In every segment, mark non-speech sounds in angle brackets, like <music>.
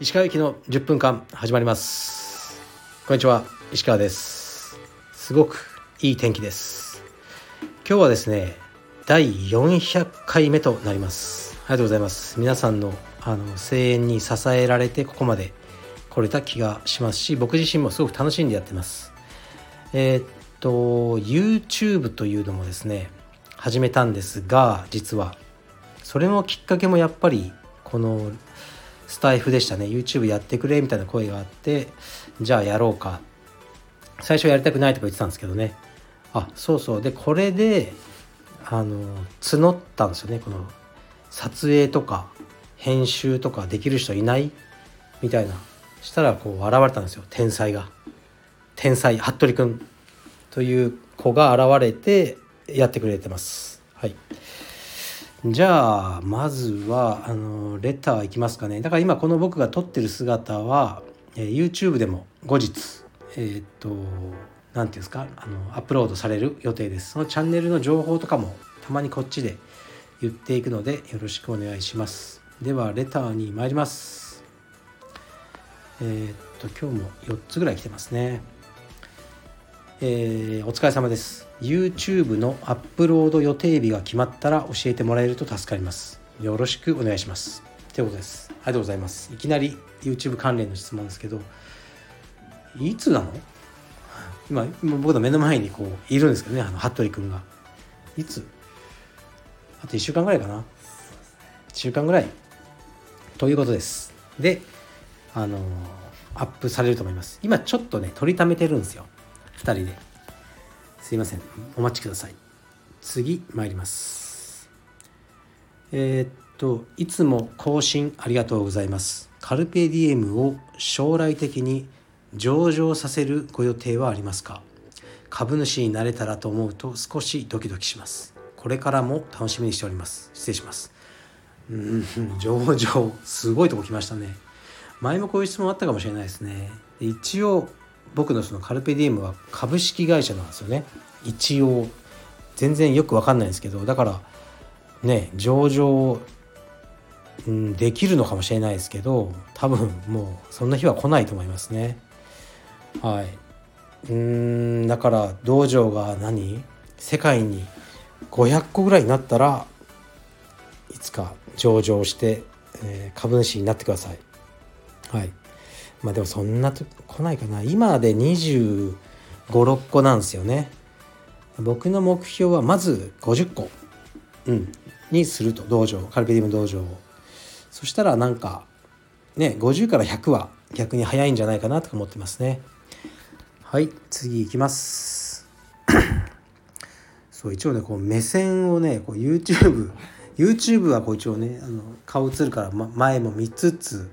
石川行きの10分間始まります。こんにちは石川です。すごくいい天気です。今日はですね第400回目となります。ありがとうございます。皆さんのあの声援に支えられてここまで来れた気がしますし僕自身もすごく楽しんでやってます。えー、っと YouTube というのもですね始めたんですが実は。それのきっかけもやっぱりこのスタイフでしたね。YouTube やってくれみたいな声があってじゃあやろうか。最初やりたくないとか言ってたんですけどね。あそうそう。でこれであの募ったんですよね。この撮影とか編集とかできる人いない？みたいな。したらこう現れたんですよ。天才が。天才服部くん。という子が現れてやってくれてます。はい。じゃあまずはあのレターいきますかね。だから今この僕が撮ってる姿は、えー、YouTube でも後日えー、っと何て言うんですかあのアップロードされる予定です。そのチャンネルの情報とかもたまにこっちで言っていくのでよろしくお願いします。ではレターに参ります。えー、っと今日も4つぐらい来てますね。えー、お疲れ様です。YouTube のアップロード予定日が決まったら教えてもらえると助かります。よろしくお願いします。ということです。ありがとうございます。いきなり YouTube 関連の質問ですけどいつなの？今今僕の目の前にこういるんですけどねあの服部君が。いつ？あと1週間ぐらいかな。1週間ぐらい。ということです。であのアップされると思います。今ちょっとね取りためてるんですよ。2人で。すいません。お待ちください。次参ります。えー、っといつも更新ありがとうございます。カルペディエムを将来的に上場させるご予定はありますか？株主になれたらと思うと少しドキドキします。これからも楽しみにしております。失礼します。うん <laughs> 上場すごいとこ来ましたね。前もこういう質問あったかもしれないですね。一応僕のそのカルペディエムは株式会社なんですよね。一応。全然よく分かんないんですけど。だからね上場、うん、できるのかもしれないですけど多分もうそんな日は来ないと思いますね。はい。うんだから道場が何？世界に500個ぐらいになったらいつか上場して、えー、株主になってください。はい。まあでもそんなと来ないかな。今で2 5 6個なんですよね。僕の目標はまず50個、うん、にすると。道場。カルペディウム道場を。そしたらなんかね50から100は逆に早いんじゃないかなとか思ってますね。はい。次いきます。<coughs> そう一応ねこう目線をねこう YouTube YouTube はこう一応ねあの顔映るから、ま、前も3つつ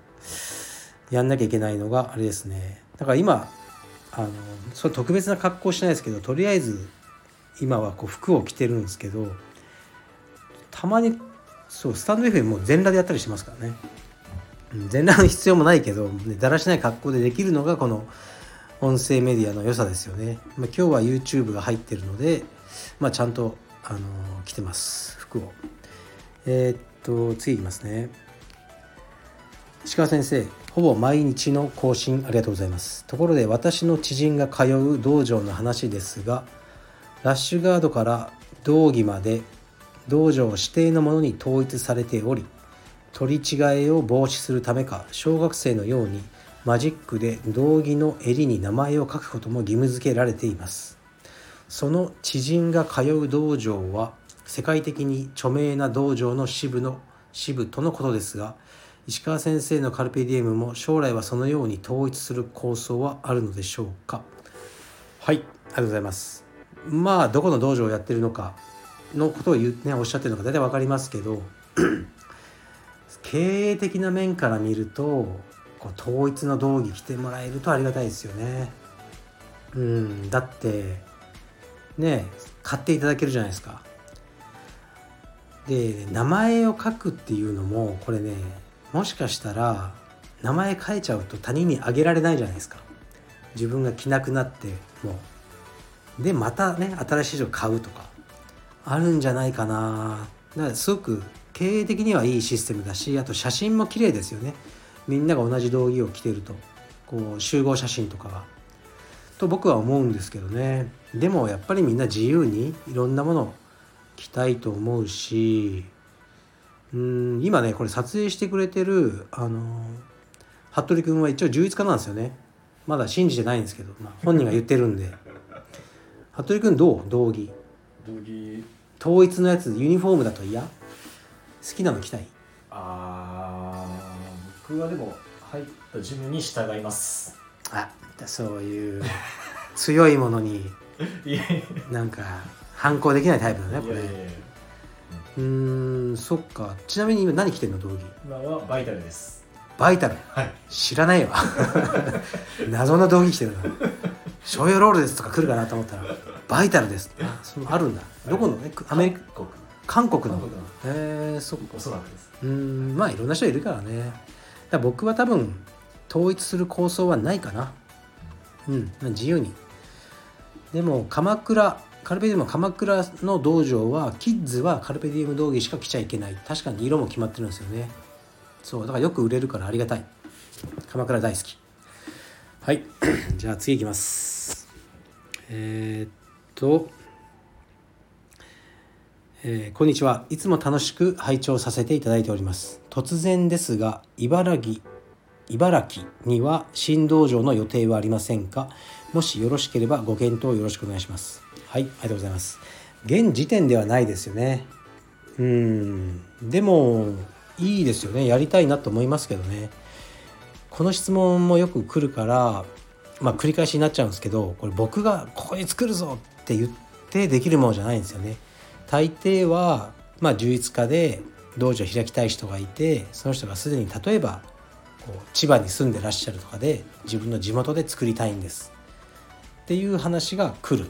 やんなきゃいけないのがあれですね。だから今あのそれ特別な格好しないですけどとりあえず今はこう服を着てるんですけどたまにそうスタンド FM も全裸でやったりしますからね。全裸の必要もないけど、ね、だらしない格好でできるのがこの音声メディアの良さですよね、まあ、今日は YouTube が入ってるので、まあ、ちゃんと、あの着てます。服を。えー、っと次いきますね。石川先生。ほぼ毎日の更新ありがとうございます。ところで私の知人が通う道場の話ですがラッシュガードから道着まで道場指定のものに統一されており取り違えを防止するためか小学生のようにマジックで道着の襟に名前を書くことも義務付けられています。その知人が通う道場は世界的に著名な道場の支部の支部とのことですが石川先生のカルペディエムも将来はそのように統一する構想はあるのでしょうか？はいありがとうございます。まあどこの道場をやってるのかのことを言う、ね、おっしゃってるのか大体分かりますけど <clears throat> 経営的な面から見るとこう統一の道着着てもらえるとありがたいですよね。うんだってね買っていただけるじゃないですか。で名前を書くっていうのもこれねもしかしたら名前変えちゃうと他人にあげられないじゃないですか。自分が着なくなってもう。でまたね新しい人買うとかあるんじゃないかな。だからすごく経営的にはいいシステムだしあと写真も綺麗ですよね。みんなが同じ道着を着てると。こう集合写真とかが。と僕は思うんですけどね。でもやっぱりみんな自由にいろんなものを着たいと思うしうん今ねこれ撮影してくれてるあの服部君は一応充実家なんですよね。まだ信じてないんですけど、まあ、本人が言ってるんで。服部君どう？道着。道着。統一のやつユニフォームだと嫌？好きなの着たい？あー僕はでも入ったジムに従います。あそういう強いものに <laughs> なんか反抗できないタイプだねこれ。やいやいやうーんそっか。ちなみに今何着てんの道着？今はバイタルです。バイタル？はい。知らないわ。<laughs> 謎の道着着てるな。醤油ロールですとか来るかなと思ったらバイタルです。あそのあるんだ。どこの？えくアメリカ国韓国の。へえそっか。うーんまあいろんな人いるからね。だ僕は多分統一する構想はないかな。うんまあ自由に。でも鎌倉カルペディウム鎌倉の道場はキッズはカルペディウム道着しか着ちゃいけない。確かに色も決まってるんですよね。そうだからよく売れるからありがたい。鎌倉大好き。はい。<clears throat> じゃあ次いきます。えー、っとえーこんにちは。いつも楽しく拝聴させていただいております。突然ですが茨城茨城には新道場の予定はありませんか？もしよろしければご検討よろしくお願いします。はいありがとうございます。現時点ではないですよね。うん。でもいいですよね。やりたいなと思いますけどね。この質問もよく来るからまあ繰り返しになっちゃうんですけどこれ僕がここに作るぞって言ってできるものじゃないんですよね。大抵はまあ充実家で道場開きたい人がいてその人がすでに例えばこう千葉に住んでらっしゃるとかで自分の地元で作りたいんです。っていう話が来る。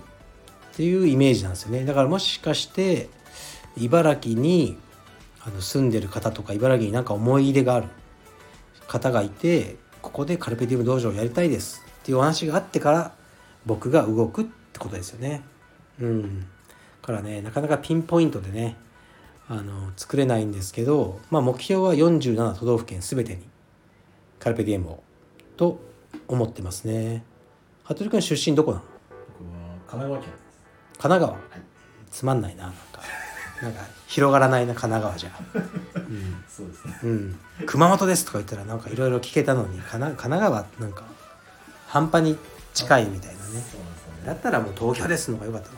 っていうイメージなんですよね。だからもしかして茨城にあの住んでる方とか茨城になんか思い入れがある。方がいてここでカルペディウム道場をやりたいです。っていうお話があってから僕が動くってことですよね。うん。だからねなかなかピンポイントでねあの作れないんですけど、まあ、目標は47都道府県全てにカルペディエムをと思ってますね。服部君出身どこなの？僕は神奈川県です。神奈川、い。つまんないななんか。なんか広がらないな神奈川じゃ。<laughs> うん。そうですね。うん、熊本ですとか言ったらなんかいろいろ聞けたのに神奈神奈川なんか半端に近いみたいなね。ね。だったらもう東京ですのが良かったま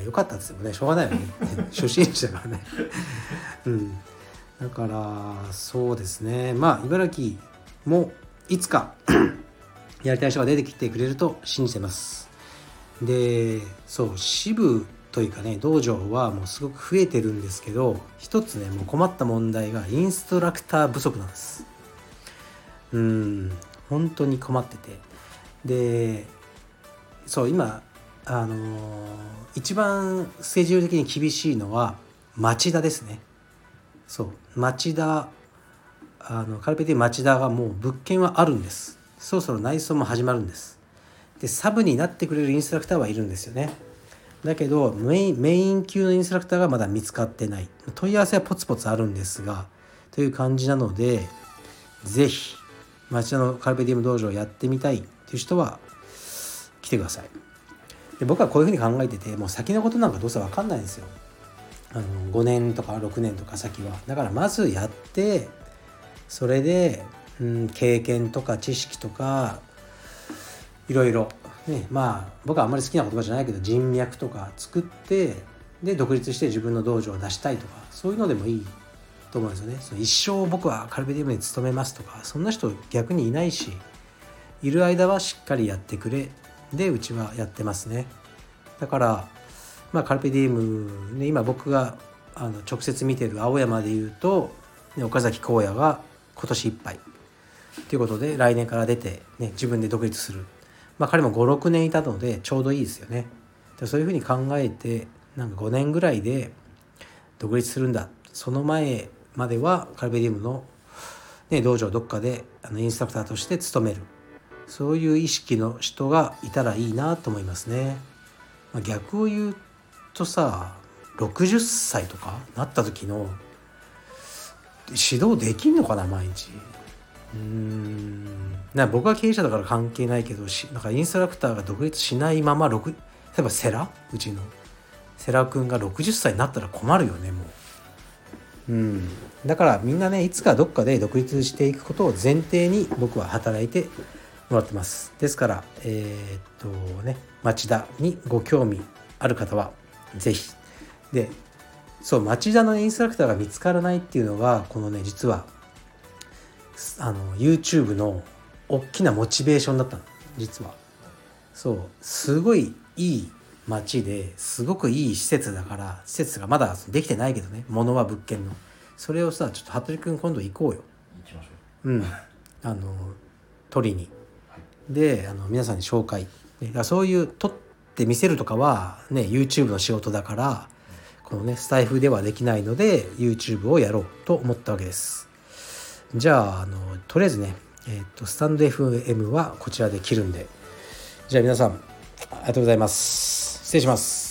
あ良かったですよね。しょうがないよね。<laughs> 出身地だからね。うんだからそうですね。まあ茨城もいつか <clears throat> やりたい人が出てきてくれると信じてます。でそう支部というかね道場はもうすごく増えてるんですけど一つねもう困った問題がインストラクター不足なんです。うん本当に困ってて。でそう今あのー一番スケジュール的に厳しいのは町田ですね。そう。町田あのカルペディ町田がもう物件はあるんです。そろそろ内装も始まるんです。でサブになってくれるインストラクターはいるんですよね。だけどメインメイン級のインストラクターがまだ見つかってない。問い合わせはポツポツあるんですがという感じなのでぜひ町田のカルペディウム道場をやってみたいっていう人は来てください。で僕はこういうふうに考えててもう先のことなんかどうせ分かんないんですよ。あの5年とか6年とか先は。だからまずやってそれで、うん、経験とか知識とかいろいろ。ねまあ僕はあんまり好きな言葉じゃないけど人脈とか作ってで独立して自分の道場を出したいとかそういうのでもいいと思うんですよね。その一生僕はカルベディウムに勤めますとかそんな人逆にいないしいる間はしっかりやってくれ。でうちはやってますね。だからまあカルペディウム、ね、今僕があの直接見てる青山でいうと、ね、岡崎荒野が今年いっぱい。ということで来年から出て、ね、自分で独立する。まあ彼も56年いたのでちょうどいいですよね。でそういうふうに考えてなんか5年ぐらいで独立するんだ。その前まではカルペディウムの、ね、道場どっかであのインストラクターとして勤める。そういう意識の人がいたらいいなと思いますね。まあ、逆を言うとさ60歳とかなった時の指導できんのかな毎日。うん。な僕は経営者だから関係ないけどしなんかインストラクターが独立しないまま6例えばセラうちの。セラ君が60歳になったら困るよねもう。うん。だからみんなねいつかどっかで独立していくことを前提に僕は働いてもらってます。ですからえーっとね町田にご興味ある方は是非でそう町田のインストラクターが見つからないっていうのはこのね実はあの YouTube の大きなモチベーションだったの。実は。そうすごいいい町ですごくいい施設だから施設がまだできてないけどね物は物件の。それをさちょっと服部君今度行こうよ。行きましょう。ん。あの取りに。であの皆さんに紹介。そういう撮って見せるとかはね YouTube の仕事だからこのねスタイフではできないので YouTube をやろうと思ったわけです。じゃああのとりあえずねえっ、とスタンド FM はこちらで切るんで。じゃあ皆さんありがとうございます。失礼します。